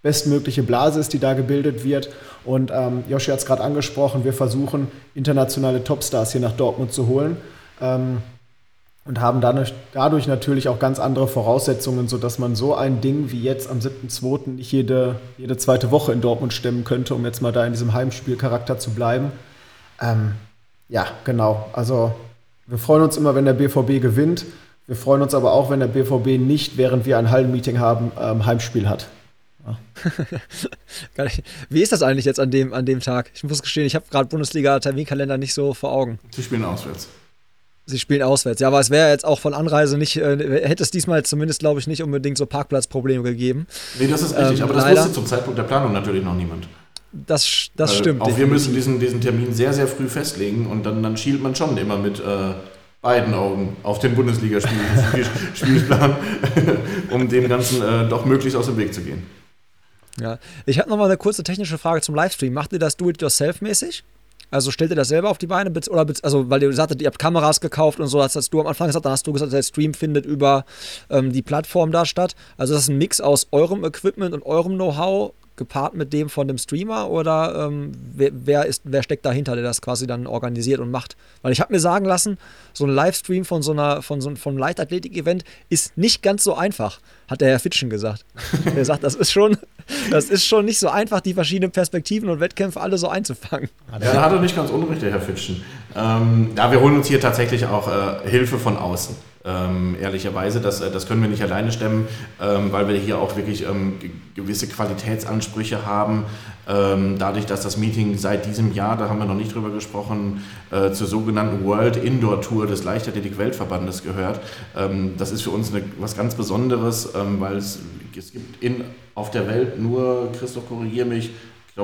bestmögliche Blase ist, die da gebildet wird. Und ähm, Joshi hat es gerade angesprochen, wir versuchen internationale Topstars hier nach Dortmund zu holen ähm, und haben dadurch, dadurch natürlich auch ganz andere Voraussetzungen, sodass man so ein Ding wie jetzt am 7.2. nicht jede, jede zweite Woche in Dortmund stemmen könnte, um jetzt mal da in diesem Heimspielcharakter zu bleiben. Ähm, ja, genau. Also wir freuen uns immer, wenn der BVB gewinnt Wir freuen uns aber auch, wenn der BVB nicht, während wir ein Hallenmeeting haben, ähm, Heimspiel hat. (laughs) Ja. Wie ist das eigentlich jetzt an dem, an dem Tag? Ich muss gestehen, ich habe gerade Bundesliga-Terminkalender nicht so vor Augen. Sie spielen auswärts. Sie spielen auswärts, ja, aber es wäre jetzt auch von Anreise nicht, äh, hätte es diesmal zumindest, glaube ich, nicht unbedingt so Parkplatzprobleme gegeben. Nee, das ist richtig, ähm, aber das leider, wusste zum Zeitpunkt der Planung natürlich noch niemand. Das, das stimmt. Auch definitiv. wir müssen diesen, diesen Termin sehr, sehr früh festlegen und dann, dann schielt man schon immer mit äh, beiden Augen auf den Bundesligaspielplan, (laughs) (laughs) um dem Ganzen äh, doch möglichst aus dem Weg zu gehen. Ja, ich habe nochmal eine kurze technische Frage zum Livestream. Macht ihr das Do-it-yourself-mäßig? Also stellt ihr das selber auf die Beine? Oder, also, weil ihr sagtet, ihr habt Kameras gekauft und so, das hast du am Anfang gesagt, dann hast du gesagt, der Stream findet über ähm, die Plattform da statt. Also, das ist ein Mix aus eurem Equipment und eurem Know-how gepaart mit dem von dem Streamer oder ähm, wer, wer, ist, wer steckt dahinter, der das quasi dann organisiert und macht? Weil ich habe mir sagen lassen, so ein Livestream von so einer von so einem Leichtathletik-Event ist nicht ganz so einfach, hat der Herr Fitschen gesagt. (laughs) er sagt, das ist schon, das ist schon nicht so einfach, die verschiedenen Perspektiven und Wettkämpfe alle so einzufangen. Ja, da hat er nicht ganz unrecht, der Herr Fitschen. Ähm, ja, wir holen uns hier tatsächlich auch äh, Hilfe von außen. Ähm, ehrlicherweise, das, äh, das können wir nicht alleine stemmen, ähm, weil wir hier auch wirklich ähm, gewisse Qualitätsansprüche haben. Ähm, dadurch, dass das Meeting seit diesem Jahr, da haben wir noch nicht drüber gesprochen, äh, zur sogenannten World Indoor Tour des Leichtathletik-Weltverbandes gehört. Ähm, das ist für uns eine, was ganz Besonderes, ähm, weil es, gibt in, auf der Welt nur, Christoph, korrigier mich, ich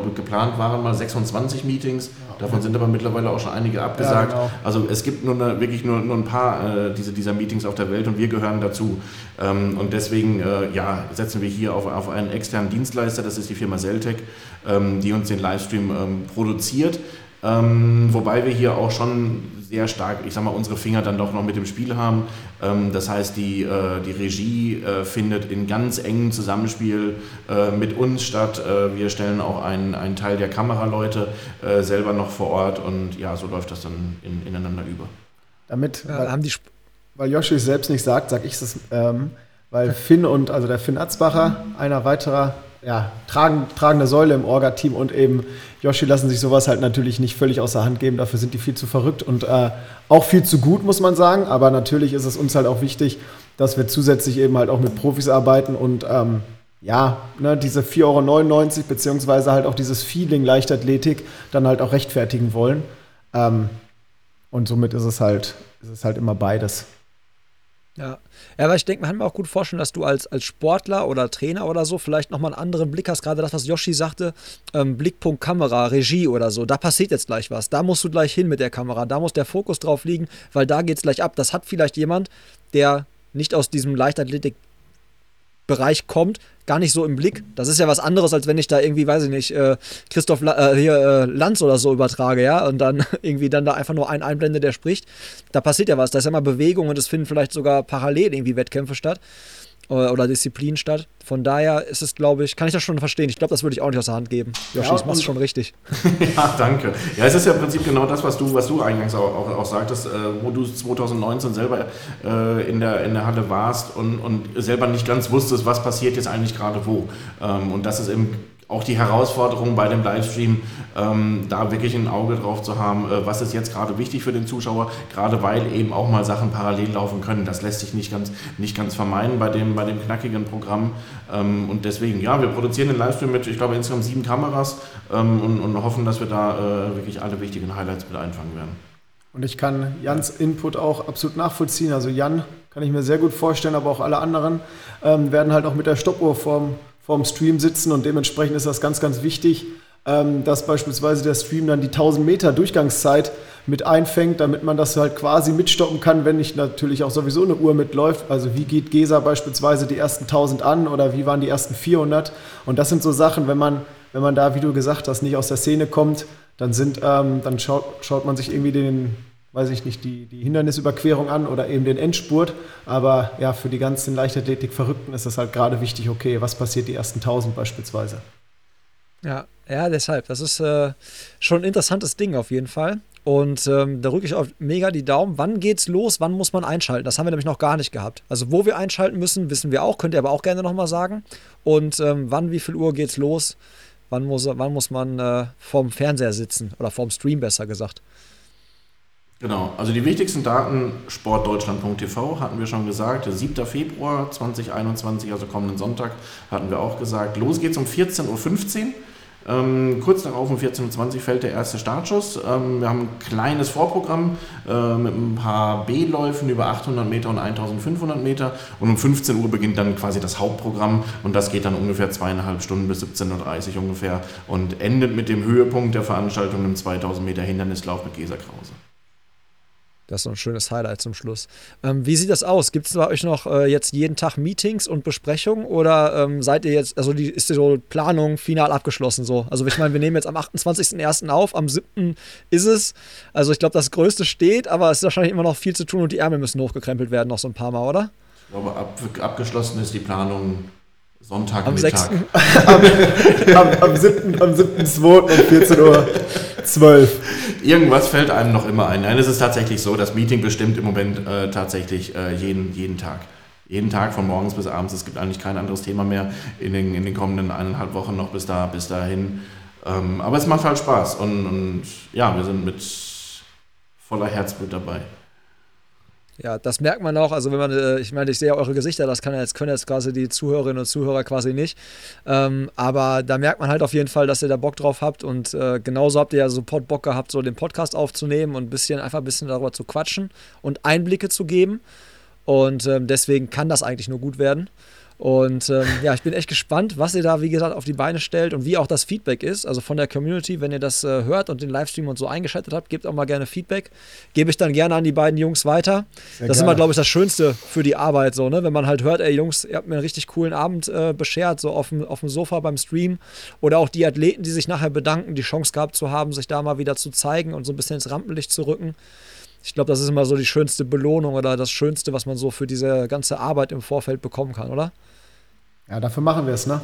glaube, geplant waren mal 26 Meetings, davon sind aber mittlerweile auch schon einige abgesagt. Ja, genau. Also es gibt nur eine, wirklich nur, nur ein paar äh, diese, dieser Meetings auf der Welt und wir gehören dazu. Ähm, und deswegen äh, ja, setzen wir hier auf, auf einen externen Dienstleister, das ist die Firma Celtec, ähm, die uns den Livestream ähm, produziert. Ähm, wobei wir hier auch schon sehr stark, ich sag mal, unsere Finger dann doch noch mit dem Spiel haben. Ähm, das heißt, die, äh, die Regie äh, findet in ganz engem Zusammenspiel äh, mit uns statt. Äh, wir stellen auch einen, einen Teil der Kameraleute äh, selber noch vor Ort und ja, so läuft das dann in, ineinander über. Damit, ja, weil, haben die weil Joshi es selbst nicht sagt, sage ich es, ähm, weil Finn und, also der Finn Atzbacher, einer weiterer ja, tragen, tragende Säule im Orga-Team und eben Yoshi lassen sich sowas halt natürlich nicht völlig außer Hand geben. Dafür sind die viel zu verrückt und äh, auch viel zu gut, muss man sagen. Aber natürlich ist es uns halt auch wichtig, dass wir zusätzlich eben halt auch mit Profis arbeiten und ähm, ja, ne, diese 4,99 Euro beziehungsweise halt auch dieses Feeling Leichtathletik dann halt auch rechtfertigen wollen. Ähm, und somit ist es halt, ist es halt immer beides. Ja. Ja, aber ich denke, man kann mir auch gut vorstellen, dass du als, als Sportler oder Trainer oder so vielleicht nochmal einen anderen Blick hast. Gerade das, was Yoshi sagte, ähm, Blickpunkt Kamera, Regie oder so. Da passiert jetzt gleich was. Da musst du gleich hin mit der Kamera. Da muss der Fokus drauf liegen, weil da geht es gleich ab. Das hat vielleicht jemand, der nicht aus diesem Leichtathletik Bereich kommt, gar nicht so im Blick. Das ist ja was anderes, als wenn ich da irgendwie, weiß ich nicht, äh, Christoph La äh, hier, äh, Lanz oder so übertrage, ja, und dann (laughs) irgendwie dann da einfach nur ein einblende, der spricht. Da passiert ja was. Da ist ja immer Bewegung und es finden vielleicht sogar parallel irgendwie Wettkämpfe statt oder Disziplin statt. Von daher ist es, glaube ich, kann ich das schon verstehen. Ich glaube, das würde ich auch nicht aus der Hand geben. Joshi, ja, das machst schon richtig. (laughs) ja, danke. Ja, es ist ja im Prinzip genau das, was du, was du eingangs auch, auch, auch sagtest, äh, wo du 2019 selber äh, in, der, in der Halle warst und, und selber nicht ganz wusstest, was passiert jetzt eigentlich gerade wo. Ähm, und das ist eben auch die Herausforderung bei dem Livestream, ähm, da wirklich ein Auge drauf zu haben, äh, was ist jetzt gerade wichtig für den Zuschauer, gerade weil eben auch mal Sachen parallel laufen können. Das lässt sich nicht ganz, nicht ganz vermeiden bei dem, bei dem knackigen Programm. Ähm, und deswegen, ja, wir produzieren den Livestream mit, ich glaube, insgesamt sieben Kameras ähm, und, und, hoffen, dass wir da äh, wirklich alle wichtigen Highlights mit einfangen werden. Und ich kann Jans Input auch absolut nachvollziehen. Also Jan kann ich mir sehr gut vorstellen, aber auch alle anderen ähm, werden halt auch mit der Stoppuhr vorm vorm Stream sitzen und dementsprechend ist das ganz, ganz wichtig, ähm, dass beispielsweise der Stream dann die 1000 Meter Durchgangszeit mit einfängt, damit man das halt quasi mitstoppen kann, wenn nicht natürlich auch sowieso eine Uhr mitläuft. Also wie geht Gesa beispielsweise die ersten 1000 an oder wie waren die ersten 400? Und das sind so Sachen, wenn man, wenn man da, wie du gesagt hast, nicht aus der Szene kommt, dann sind, ähm, dann schaut, schaut man sich irgendwie den, weiß ich nicht, die, die Hindernisüberquerung an oder eben den Endspurt. Aber ja, für die ganzen Leichtathletik-Verrückten ist es halt gerade wichtig, okay, was passiert die ersten 1000 beispielsweise. Ja, ja, deshalb. Das ist äh, schon ein interessantes Ding auf jeden Fall. Und ähm, da rücke ich auch mega die Daumen. Wann geht's los? Wann muss man einschalten? Das haben wir nämlich noch gar nicht gehabt. Also, wo wir einschalten müssen, wissen wir auch. Könnt ihr aber auch gerne nochmal sagen. Und ähm, wann, wie viel Uhr geht's los? Wann muss, wann muss man äh, vorm Fernseher sitzen? Oder vorm Stream besser gesagt? Genau, also die wichtigsten Daten sportdeutschland.tv hatten wir schon gesagt. 7. Februar 2021, also kommenden Sonntag, hatten wir auch gesagt. Los geht's um 14.15 Uhr. Ähm, kurz darauf um 14.20 Uhr fällt der erste Startschuss. Ähm, wir haben ein kleines Vorprogramm äh, mit ein paar B-Läufen über 800 Meter und 1500 Meter. Und um 15 Uhr beginnt dann quasi das Hauptprogramm und das geht dann ungefähr zweieinhalb Stunden bis 17.30 Uhr ungefähr und endet mit dem Höhepunkt der Veranstaltung im 2000 Meter Hindernislauf mit Gesa Krause. Das ist so ein schönes Highlight zum Schluss. Ähm, wie sieht das aus? Gibt es bei euch noch äh, jetzt jeden Tag Meetings und Besprechungen oder ähm, seid ihr jetzt, also die, ist die so Planung final abgeschlossen so? Also ich meine, wir nehmen jetzt am 28.01. auf, am 7. ist es. Also ich glaube, das Größte steht, aber es ist wahrscheinlich immer noch viel zu tun und die Ärmel müssen hochgekrempelt werden noch so ein paar Mal, oder? Ich glaube, ab, abgeschlossen ist die Planung Sonntag am Mittag. 6. (laughs) am, am, am 7. Am 7. um 14 Uhr 12. Irgendwas fällt einem noch immer ein. Nein, es ist tatsächlich so, das Meeting bestimmt im Moment äh, tatsächlich äh, jeden, jeden Tag. Jeden Tag von morgens bis abends. Es gibt eigentlich kein anderes Thema mehr in den, in den kommenden eineinhalb Wochen noch bis, da, bis dahin. Ähm, aber es macht halt Spaß und, und ja, wir sind mit voller Herzblut dabei. Ja, das merkt man auch. Also wenn man, äh, ich meine, ich sehe eure Gesichter, das kann jetzt, können jetzt quasi die Zuhörerinnen und Zuhörer quasi nicht. Ähm, aber da merkt man halt auf jeden Fall, dass ihr da Bock drauf habt. Und äh, genauso habt ihr ja so Bock gehabt, so den Podcast aufzunehmen und ein bisschen, einfach ein bisschen darüber zu quatschen und Einblicke zu geben. Und ähm, deswegen kann das eigentlich nur gut werden. Und ähm, ja, ich bin echt gespannt, was ihr da, wie gesagt, auf die Beine stellt und wie auch das Feedback ist. Also von der Community, wenn ihr das äh, hört und den Livestream und so eingeschaltet habt, gebt auch mal gerne Feedback. Gebe ich dann gerne an die beiden Jungs weiter. Sehr das ist immer, glaube ich, das Schönste für die Arbeit, so, ne? Wenn man halt hört, ey Jungs, ihr habt mir einen richtig coolen Abend äh, beschert, so auf dem, auf dem Sofa beim Stream. Oder auch die Athleten, die sich nachher bedanken, die Chance gehabt zu haben, sich da mal wieder zu zeigen und so ein bisschen ins Rampenlicht zu rücken. Ich glaube, das ist immer so die schönste Belohnung oder das Schönste, was man so für diese ganze Arbeit im Vorfeld bekommen kann, oder? Ja, dafür machen wir es, ne?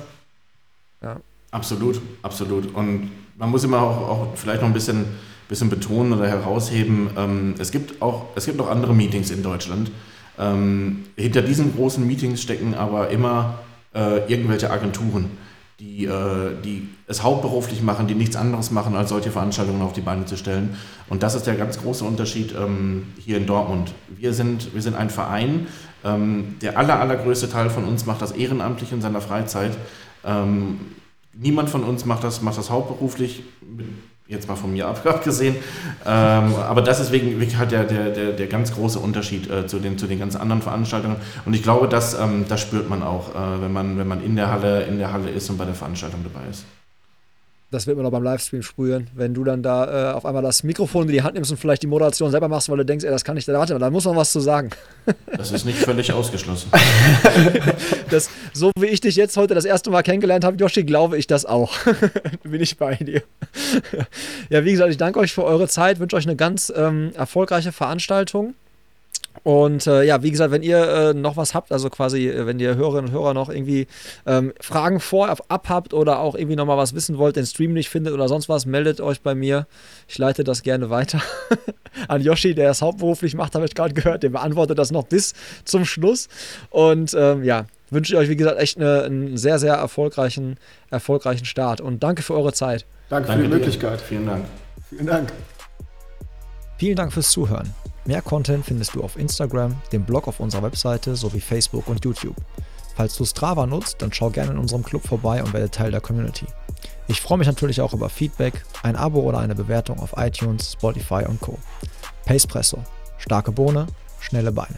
Ja. Absolut, absolut. Und man muss immer auch, auch vielleicht noch ein bisschen, bisschen betonen oder herausheben, ähm, es, gibt auch, es gibt auch andere Meetings in Deutschland. Ähm, hinter diesen großen Meetings stecken aber immer äh, irgendwelche Agenturen, die, äh, die es hauptberuflich machen, die nichts anderes machen, als solche Veranstaltungen auf die Beine zu stellen. Und das ist der ganz große Unterschied ähm, hier in Dortmund. Wir sind, wir sind ein Verein, ähm, der aller, allergrößte Teil von uns macht das ehrenamtlich in seiner Freizeit. Ähm, niemand von uns macht das, macht das hauptberuflich, jetzt mal von mir (laughs) abgesehen. Ähm, aber das ist wegen, wirklich halt der, der, der, der ganz große Unterschied äh, zu, den, zu den ganz anderen Veranstaltungen. Und ich glaube, das, ähm, das spürt man auch, äh, wenn, man, wenn man in der Halle, in der Halle ist und bei der Veranstaltung dabei ist das wird man auch beim Livestream sprühen, wenn du dann da äh, auf einmal das Mikrofon in die Hand nimmst und vielleicht die Moderation selber machst, weil du denkst, ey, das kann ich da warte, da muss man was zu sagen. (laughs) Das ist nicht völlig ausgeschlossen. (laughs) das, so wie ich dich jetzt heute das erste Mal kennengelernt habe, Joshi, glaube ich das auch. (laughs) Bin ich bei dir. ja, wie gesagt, ich danke euch für eure Zeit, wünsche euch eine ganz ähm, erfolgreiche Veranstaltung. Und äh, ja, wie gesagt, wenn ihr äh, noch was habt, also quasi, äh, wenn ihr Hörerinnen und Hörer noch irgendwie ähm, Fragen vorab habt oder auch irgendwie nochmal was wissen wollt, den Stream nicht findet oder sonst was, meldet euch bei mir. Ich leite das gerne weiter (laughs) an Yoshi, der es hauptberuflich macht, habe ich gerade gehört. Der beantwortet das noch bis zum Schluss. Und ähm, ja, wünsche ich euch, wie gesagt, echt eine, einen sehr, sehr erfolgreichen, erfolgreichen Start. Und danke für eure Zeit. Danke, danke für die Möglichkeit. Vielen Dank. Vielen Dank. Vielen Dank fürs Zuhören. Mehr Content findest du auf Instagram, dem Blog auf unserer Webseite sowie Facebook und YouTube. Falls du Strava nutzt, dann schau gerne in unserem Club vorbei und werde Teil der Community. Ich freue mich natürlich auch über Feedback, ein Abo oder eine Bewertung auf iTunes, Spotify und Co. Pacepresso. Starke Bohne, schnelle Beine.